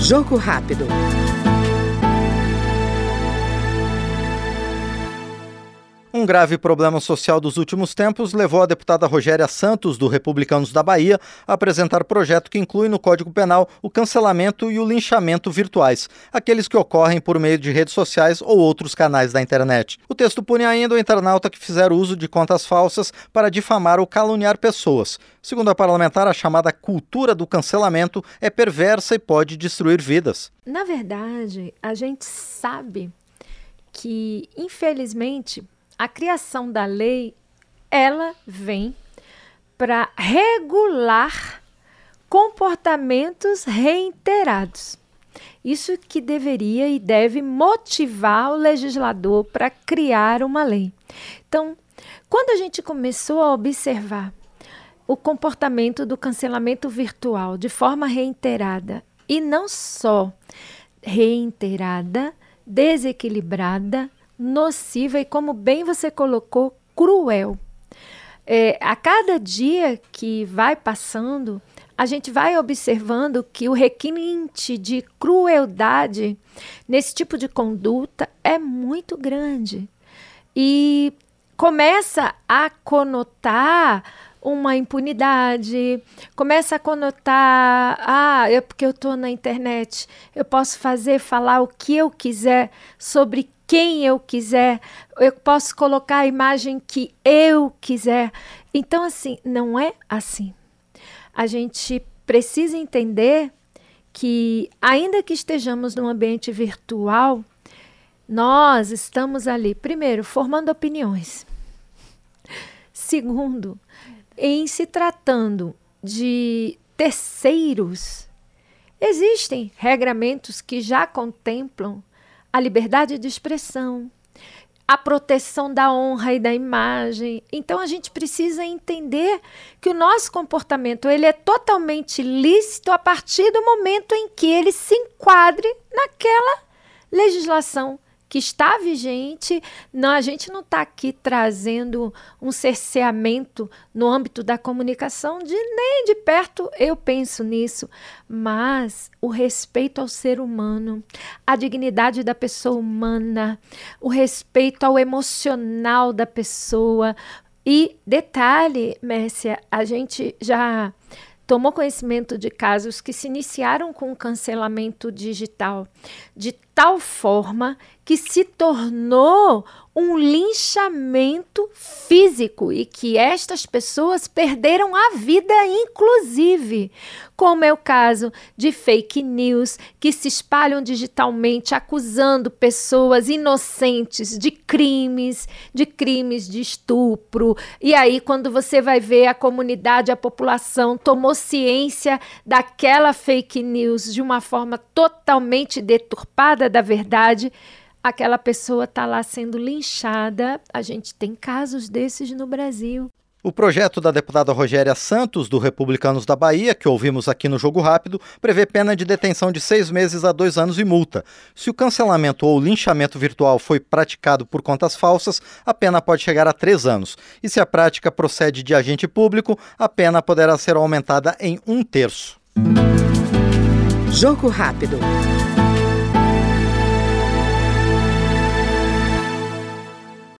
Jogo rápido. Um grave problema social dos últimos tempos levou a deputada Rogéria Santos, do Republicanos da Bahia, a apresentar projeto que inclui no Código Penal o cancelamento e o linchamento virtuais, aqueles que ocorrem por meio de redes sociais ou outros canais da internet. O texto pune ainda o internauta que fizer uso de contas falsas para difamar ou caluniar pessoas. Segundo a parlamentar, a chamada cultura do cancelamento é perversa e pode destruir vidas. Na verdade, a gente sabe que, infelizmente, a criação da lei ela vem para regular comportamentos reiterados. Isso que deveria e deve motivar o legislador para criar uma lei. Então, quando a gente começou a observar o comportamento do cancelamento virtual de forma reiterada, e não só reiterada, desequilibrada, nociva e, como bem você colocou, cruel. É, a cada dia que vai passando, a gente vai observando que o requinte de crueldade nesse tipo de conduta é muito grande. E começa a conotar uma impunidade, começa a conotar, ah, é porque eu estou na internet, eu posso fazer, falar o que eu quiser sobre quem eu quiser, eu posso colocar a imagem que eu quiser. Então, assim, não é assim. A gente precisa entender que, ainda que estejamos num ambiente virtual, nós estamos ali, primeiro, formando opiniões. Segundo, em se tratando de terceiros, existem regramentos que já contemplam a liberdade de expressão, a proteção da honra e da imagem. Então a gente precisa entender que o nosso comportamento ele é totalmente lícito a partir do momento em que ele se enquadre naquela legislação que está vigente. Não, a gente não está aqui trazendo um cerceamento no âmbito da comunicação, de nem de perto eu penso nisso, mas o respeito ao ser humano, a dignidade da pessoa humana, o respeito ao emocional da pessoa. E detalhe, Mércia, a gente já tomou conhecimento de casos que se iniciaram com cancelamento digital, de tal forma que se tornou um linchamento físico e que estas pessoas perderam a vida, inclusive, como é o caso de fake news que se espalham digitalmente acusando pessoas inocentes de crimes, de crimes de estupro. E aí, quando você vai ver a comunidade, a população tomou ciência daquela fake news de uma forma totalmente deturpada da verdade aquela pessoa está lá sendo linchada. A gente tem casos desses no Brasil. O projeto da deputada Rogéria Santos, do Republicanos da Bahia, que ouvimos aqui no Jogo Rápido, prevê pena de detenção de seis meses a dois anos e multa. Se o cancelamento ou linchamento virtual foi praticado por contas falsas, a pena pode chegar a três anos. E se a prática procede de agente público, a pena poderá ser aumentada em um terço. Jogo Rápido.